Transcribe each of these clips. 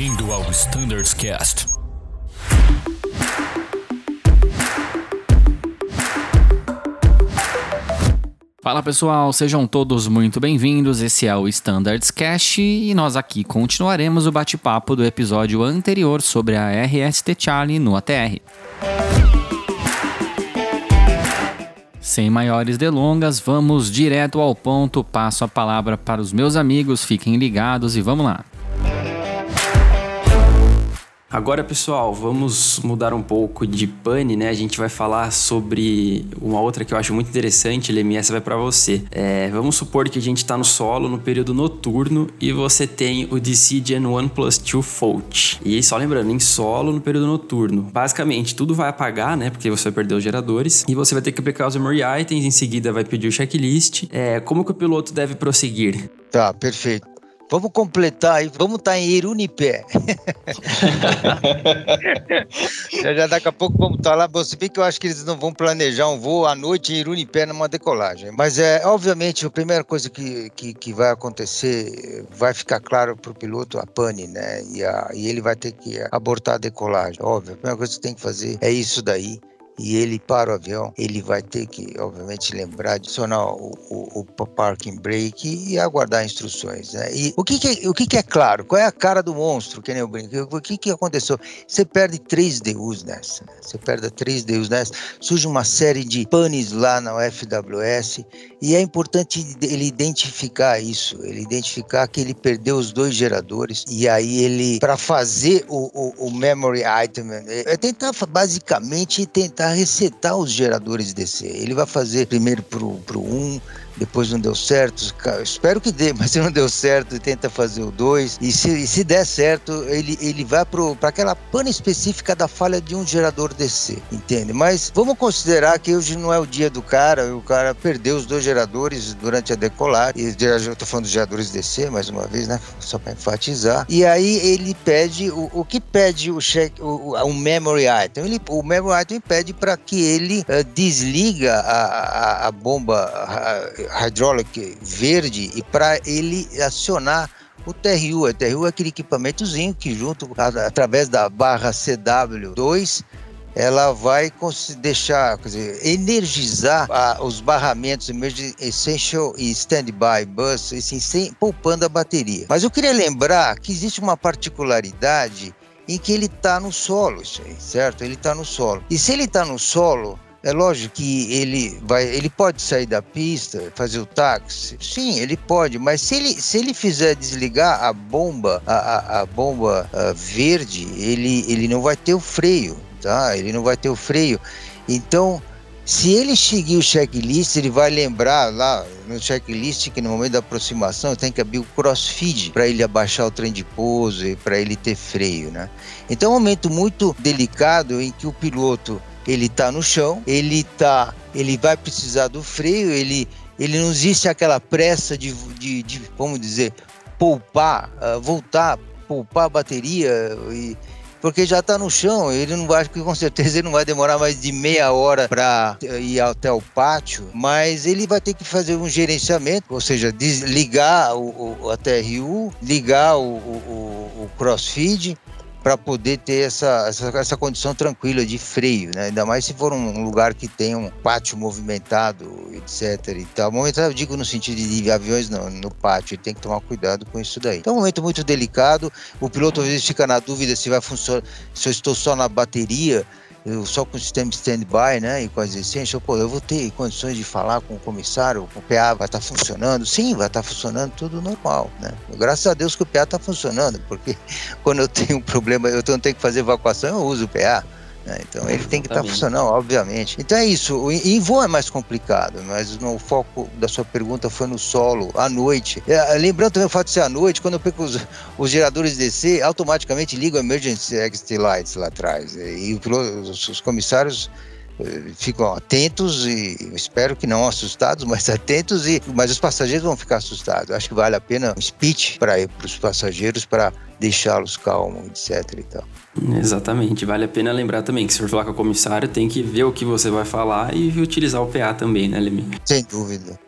Bem-vindo ao Standards Cast. Fala pessoal, sejam todos muito bem-vindos. Esse é o Standards Cast e nós aqui continuaremos o bate-papo do episódio anterior sobre a RST Charlie no ATR. Sem maiores delongas, vamos direto ao ponto. Passo a palavra para os meus amigos, fiquem ligados e vamos lá. Agora, pessoal, vamos mudar um pouco de pane, né? A gente vai falar sobre uma outra que eu acho muito interessante, Lemi, essa vai para você. É, vamos supor que a gente está no solo, no período noturno, e você tem o DC Gen 1 Plus 2 Fault. E só lembrando, em solo, no período noturno. Basicamente, tudo vai apagar, né? Porque você vai perder os geradores, e você vai ter que aplicar os memory items, em seguida vai pedir o checklist. É, como que o piloto deve prosseguir? Tá, perfeito. Vamos completar aí, vamos estar tá em Irunipé. já, já daqui a pouco vamos estar tá lá. Você vê que eu acho que eles não vão planejar um voo à noite em Irunipé numa decolagem. Mas é obviamente a primeira coisa que, que, que vai acontecer, vai ficar claro para o piloto a pane, né? E, a, e ele vai ter que abortar a decolagem. Óbvio, a primeira coisa que tem que fazer é isso daí e ele para o avião, ele vai ter que, obviamente, lembrar de acionar o, o, o parking brake e aguardar instruções. Né? E o que, que, o que, que é claro? Qual é a cara do monstro, que nem eu brinco? O que, que aconteceu? Você perde três DUs nessa. Né? Você perde três DUs nessa. Surge uma série de panes lá na FWS e é importante ele identificar isso, ele identificar que ele perdeu os dois geradores e aí ele, para fazer o, o, o memory item, é tentar basicamente tentar resetar os geradores DC. Ele vai fazer primeiro pro, pro 1, depois não deu certo, espero que dê, mas se não deu certo, tenta fazer o 2, e se, se der certo, ele, ele vai para aquela pana específica da falha de um gerador DC, entende? Mas vamos considerar que hoje não é o dia do cara, o cara perdeu os dois geradores durante a decolar, e eu falando dos geradores DC, mais uma vez, né, só para enfatizar, e aí ele pede, o, o que pede o, check, o, o memory item? Ele, o memory item pede para que ele uh, desliga a, a, a bomba a, hydraulic verde e para ele acionar o TRU. O TRU é aquele equipamentozinho que junto através da barra CW2 ela vai deixar, dizer, energizar ah, os barramentos Essential e Standby Bus, assim, sem, poupando a bateria. Mas eu queria lembrar que existe uma particularidade em que ele está no solo, certo? Ele está no solo. E se ele está no solo, é lógico que ele vai, ele pode sair da pista, fazer o táxi. Sim, ele pode, mas se ele, se ele fizer desligar a bomba, a, a, a bomba a verde, ele, ele não vai ter o freio, tá? Ele não vai ter o freio. Então, se ele seguir o checklist, ele vai lembrar lá no checklist que no momento da aproximação tem que abrir o crossfeed para ele abaixar o trem de pouso e para ele ter freio, né? Então é um momento muito delicado em que o piloto ele está no chão, ele tá, ele vai precisar do freio, ele, ele não existe aquela pressa de, de, de vamos dizer, poupar, uh, voltar, poupar a bateria e porque já está no chão, ele não vai, com certeza ele não vai demorar mais de meia hora para ir até o pátio, mas ele vai ter que fazer um gerenciamento, ou seja, desligar o, o a TRU, ligar o, o, o crossfeed, para poder ter essa, essa, essa, condição tranquila de freio, né? Ainda mais se for um lugar que tem um pátio movimentado, etc e tal. Movimentado, eu digo no sentido de aviões no, no pátio, tem que tomar cuidado com isso daí. Então é um momento muito delicado, o piloto às vezes fica na dúvida se vai funcionar, se eu estou só na bateria, eu só com o sistema stand-by, né, e com as essências, pô, eu vou ter condições de falar com o comissário, o PA vai estar tá funcionando? Sim, vai estar tá funcionando tudo normal, né? Graças a Deus que o PA está funcionando, porque quando eu tenho um problema, eu não tenho que fazer evacuação, eu uso o PA. Né? Então ele tem que estar tá funcionando, obviamente. Então é isso. Em voo é mais complicado, mas no foco da sua pergunta foi no solo, à noite. É, lembrando também o fato de ser à noite, quando eu pego os, os geradores DC, automaticamente ligam emergency exit lights lá atrás. E os, os comissários ficam atentos e espero que não assustados, mas atentos e mas os passageiros vão ficar assustados. Acho que vale a pena um speech para os passageiros para deixá-los calmos, etc e tal. Exatamente. Vale a pena lembrar também que se for falar com o comissário, tem que ver o que você vai falar e utilizar o PA também, né, Lemi? Sem dúvida.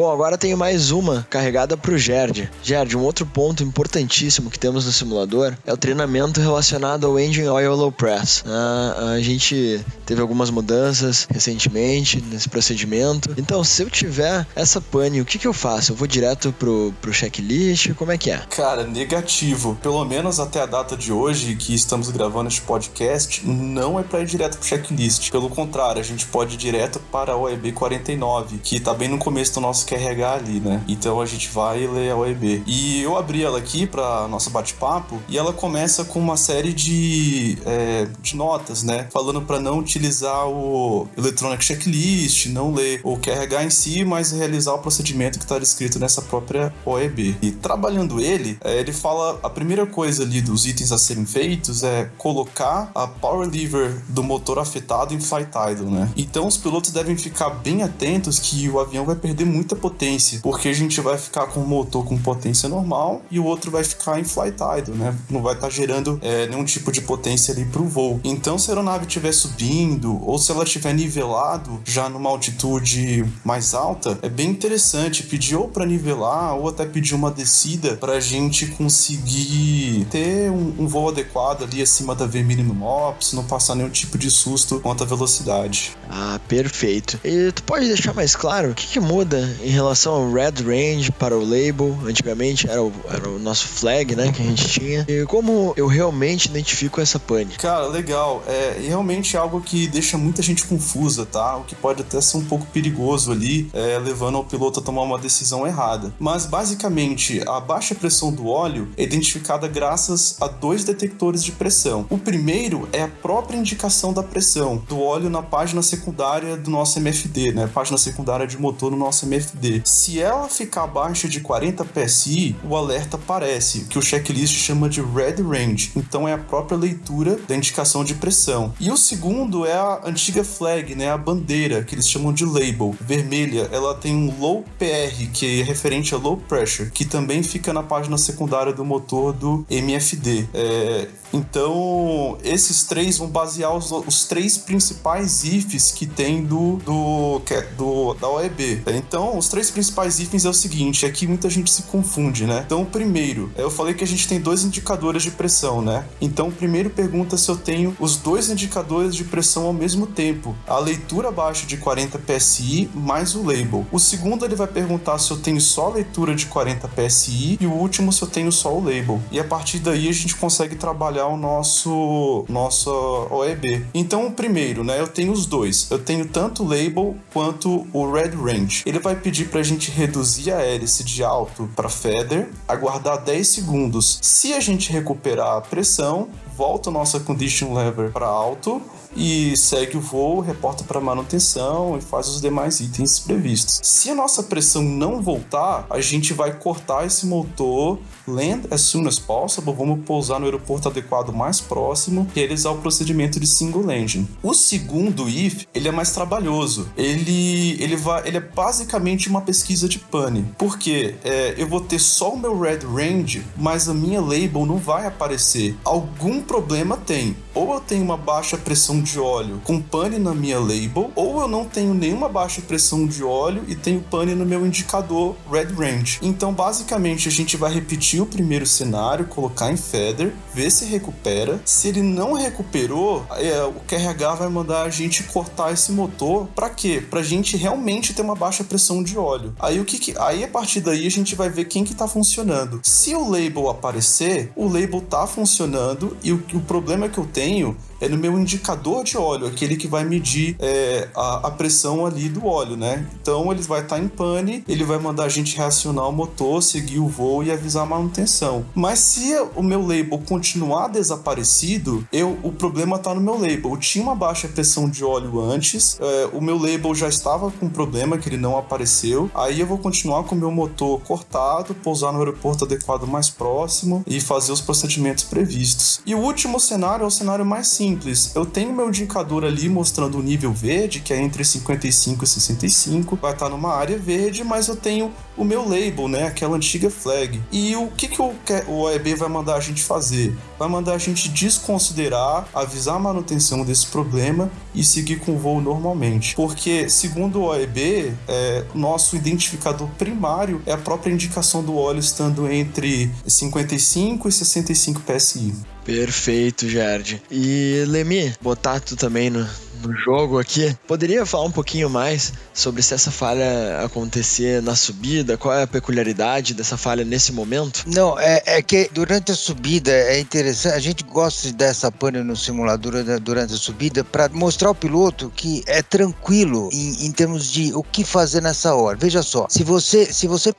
Bom, agora tenho mais uma carregada para o Gerd. Gerd, um outro ponto importantíssimo que temos no simulador é o treinamento relacionado ao Engine Oil Low Press. Ah, a gente teve algumas mudanças recentemente nesse procedimento. Então, se eu tiver essa pane, o que, que eu faço? Eu vou direto pro, pro checklist? Como é que é? Cara, negativo. Pelo menos até a data de hoje, que estamos gravando este podcast, não é para ir direto pro checklist. Pelo contrário, a gente pode ir direto para a OEB 49, que tá bem no começo do nosso QRH ali, né? Então a gente vai ler a OEB. E eu abri ela aqui para nosso bate-papo e ela começa com uma série de, é, de notas, né? Falando para não utilizar o Electronic Checklist, não ler o QRH em si, mas realizar o procedimento que está descrito nessa própria OEB. E trabalhando ele, é, ele fala a primeira coisa ali dos itens a serem feitos é colocar a power lever do motor afetado em flight idle, né? Então os pilotos devem ficar bem atentos que o avião vai perder muita potência, porque a gente vai ficar com o motor com potência normal e o outro vai ficar em flight idle, né? Não vai estar tá gerando é, nenhum tipo de potência ali para o voo. Então se a aeronave estiver subindo ou se ela estiver nivelado já numa altitude mais alta, é bem interessante pedir ou para nivelar ou até pedir uma descida para a gente conseguir ter um, um, voo adequado ali acima da V mínimo ops, não passar nenhum tipo de susto quanto à velocidade. Ah, perfeito. E tu pode deixar mais claro o que, que muda em relação ao Red Range para o label? Antigamente era o, era o nosso flag, né, que a gente tinha. E como eu realmente identifico essa pane? Cara, legal. É realmente algo que deixa muita gente confusa, tá? O que pode até ser um pouco perigoso ali, é, levando o piloto a tomar uma decisão errada. Mas basicamente, a baixa pressão do óleo é identificada graças a dois detectores de pressão. O primeiro é a própria indicação da pressão do óleo na página secundária do nosso MFD, né? Página secundária de motor no nosso MFD. Se ela ficar abaixo de 40 psi, o alerta aparece, que o checklist chama de red range. Então é a própria leitura da indicação de pressão. E o segundo é a antiga flag, né? A bandeira que eles chamam de label, vermelha. Ela tem um low PR, que é referente a low pressure, que também fica na página secundária do motor do MFD. É, então, esses três vão basear os, os três principais ifs que tem do, do, é, do, da OEB. Então, os três principais ifs é o seguinte: aqui muita gente se confunde, né? Então, primeiro, eu falei que a gente tem dois indicadores de pressão, né? Então, primeiro pergunta se eu tenho os dois indicadores de pressão ao mesmo tempo: a leitura abaixo de 40 psi mais o label. O segundo, ele vai perguntar se eu tenho só a leitura de 40 psi e o último, se eu tenho só o label. E a partir daí a gente consegue trabalhar o nosso nosso OEB. Então, primeiro, né, eu tenho os dois. Eu tenho tanto o label quanto o red range. Ele vai pedir para a gente reduzir a hélice de alto para feather, aguardar 10 segundos. Se a gente recuperar a pressão, volta nossa condition lever para alto e segue o voo, reporta para manutenção e faz os demais itens previstos. Se a nossa pressão não voltar, a gente vai cortar esse motor, land as soon as possible, vamos pousar no aeroporto adequado mais próximo e realizar o procedimento de single landing. O segundo if, ele é mais trabalhoso. Ele, ele, vai, ele é basicamente uma pesquisa de pane, porque é, eu vou ter só o meu red range, mas a minha label não vai aparecer. Algum problema tem. Ou eu tenho uma baixa pressão de óleo com pane na minha label, ou eu não tenho nenhuma baixa pressão de óleo e tenho pane no meu indicador Red Range. Então, basicamente, a gente vai repetir o primeiro cenário, colocar em feather, ver se recupera. Se ele não recuperou, é, o QRH vai mandar a gente cortar esse motor. Para quê? Pra gente realmente ter uma baixa pressão de óleo. Aí o que, que aí a partir daí a gente vai ver quem que tá funcionando. Se o label aparecer, o label tá funcionando e o, o problema que eu tenho é no meu indicador de óleo, aquele que vai medir é, a, a, pressão ali do óleo, né? Então ele vai estar tá em pane, ele vai mandar a gente reacionar o motor, seguir o voo e avisar a manutenção. Mas se o meu label continuar desaparecido, eu, o problema está no meu label. Eu tinha uma baixa pressão de óleo antes, é, o meu label já estava com problema que ele não apareceu. Aí eu vou continuar com o meu motor cortado, pousar no aeroporto adequado mais próximo e fazer os procedimentos previstos. E o último cenário é o cenário mais simples simples. Eu tenho meu indicador ali mostrando o nível verde, que é entre 55 e 65, vai estar numa área verde, mas eu tenho o meu label, né? Aquela antiga flag. E o que, que o, o OEB vai mandar a gente fazer? Vai mandar a gente desconsiderar, avisar a manutenção desse problema e seguir com o voo normalmente. Porque, segundo o OEB, é, nosso identificador primário é a própria indicação do óleo estando entre 55 e 65 PSI. Perfeito, Jard. E Lemi, botar tu também no, no jogo aqui. Poderia falar um pouquinho mais sobre se essa falha acontecer na subida? Qual é a peculiaridade dessa falha nesse momento? Não, é, é que durante a subida é interessante. A gente gosta dessa pane no simulador durante a subida para mostrar ao piloto que é tranquilo em, em, termos de o que fazer nessa hora. Veja só, se você se você uh,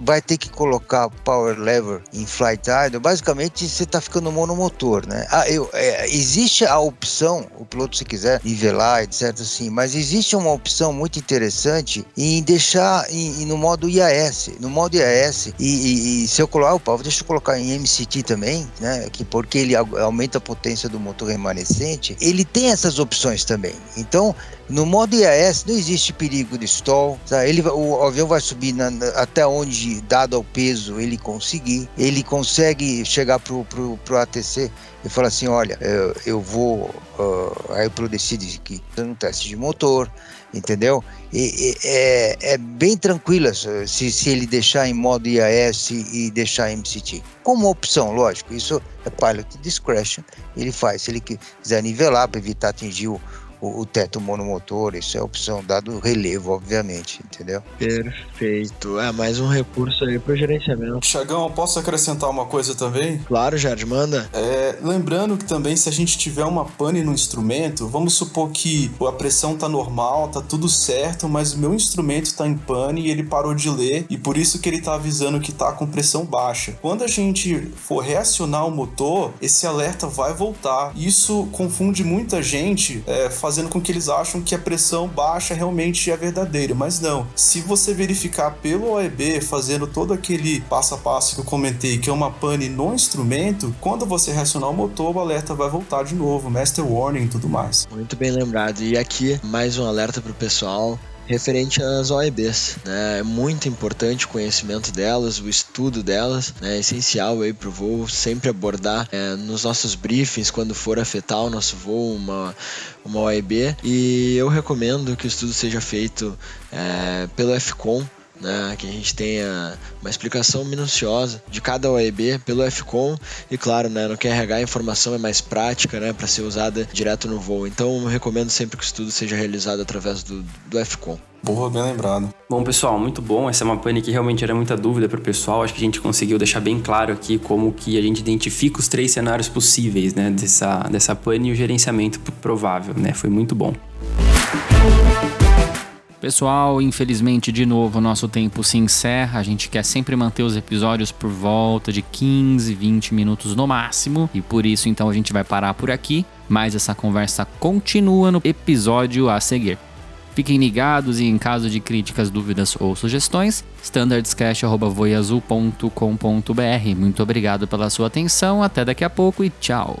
vai ter que colocar power lever em flight idle, basicamente você está ficando monomotor, né? Ah, eu, é, existe a opção, o piloto se quiser nivelar, etc. Assim, mas existe uma opção muito interessante em deixar em, no modo IAS. No modo IAS, e, e, e se eu colocar, opa, deixa eu colocar em MCT também, né? Que porque ele aumenta a potência do motor remanescente, ele tem essas opções também. Então, no modo IAS não existe perigo de stall. Tá? Ele, o avião vai subir na, até onde, dado ao peso, ele conseguir. Ele consegue chegar pro, pro, pro ATC e falar assim, olha, eu, eu vou, uh, aí o piloto decide que um teste de motor, entendeu? E, e, é, é bem tranquilo se, se ele deixar em modo IAS e deixar MCT. Como opção, lógico, isso é pilot discretion, ele faz. Se ele quiser nivelar para evitar atingir o o, o teto monomotor, isso é opção, dado o relevo, obviamente, entendeu? Perfeito. É mais um recurso aí para o gerenciamento. Chagão, posso acrescentar uma coisa também? Claro, Jard, manda. É, lembrando que também se a gente tiver uma pane no instrumento, vamos supor que a pressão tá normal, tá tudo certo, mas o meu instrumento tá em pane e ele parou de ler e por isso que ele tá avisando que tá com pressão baixa. Quando a gente for reacionar o motor, esse alerta vai voltar. Isso confunde muita gente, é, fazendo com que eles acham que a pressão baixa realmente é verdadeira, mas não. Se você verificar pelo OEB, fazendo todo aquele passo a passo que eu comentei, que é uma pane no instrumento, quando você reacionar o motor, o alerta vai voltar de novo, master warning e tudo mais. Muito bem lembrado. E aqui mais um alerta para o pessoal referente às OEBs. Né? É muito importante o conhecimento delas, o estudo delas, né? é essencial aí para o voo sempre abordar é, nos nossos briefings quando for afetar o nosso voo uma, uma OEB. E eu recomendo que o estudo seja feito é, pelo FCOM, né, que a gente tenha uma explicação minuciosa de cada OEB pelo FCOM e claro, né, no QRH a informação é mais prática, né, para ser usada direto no voo. Então, eu recomendo sempre que o estudo seja realizado através do, do FCOM. Boa, bem lembrado. Bom, pessoal, muito bom. Essa é uma pane que realmente era muita dúvida para o pessoal. Acho que a gente conseguiu deixar bem claro aqui como que a gente identifica os três cenários possíveis, né, dessa, dessa pane e o gerenciamento provável, né? Foi muito bom. Pessoal, infelizmente, de novo, o nosso tempo se encerra. A gente quer sempre manter os episódios por volta de 15, 20 minutos no máximo. E por isso, então, a gente vai parar por aqui. Mas essa conversa continua no episódio a seguir. Fiquem ligados e em caso de críticas, dúvidas ou sugestões, standardscash.voiazul.com.br. Muito obrigado pela sua atenção, até daqui a pouco e tchau!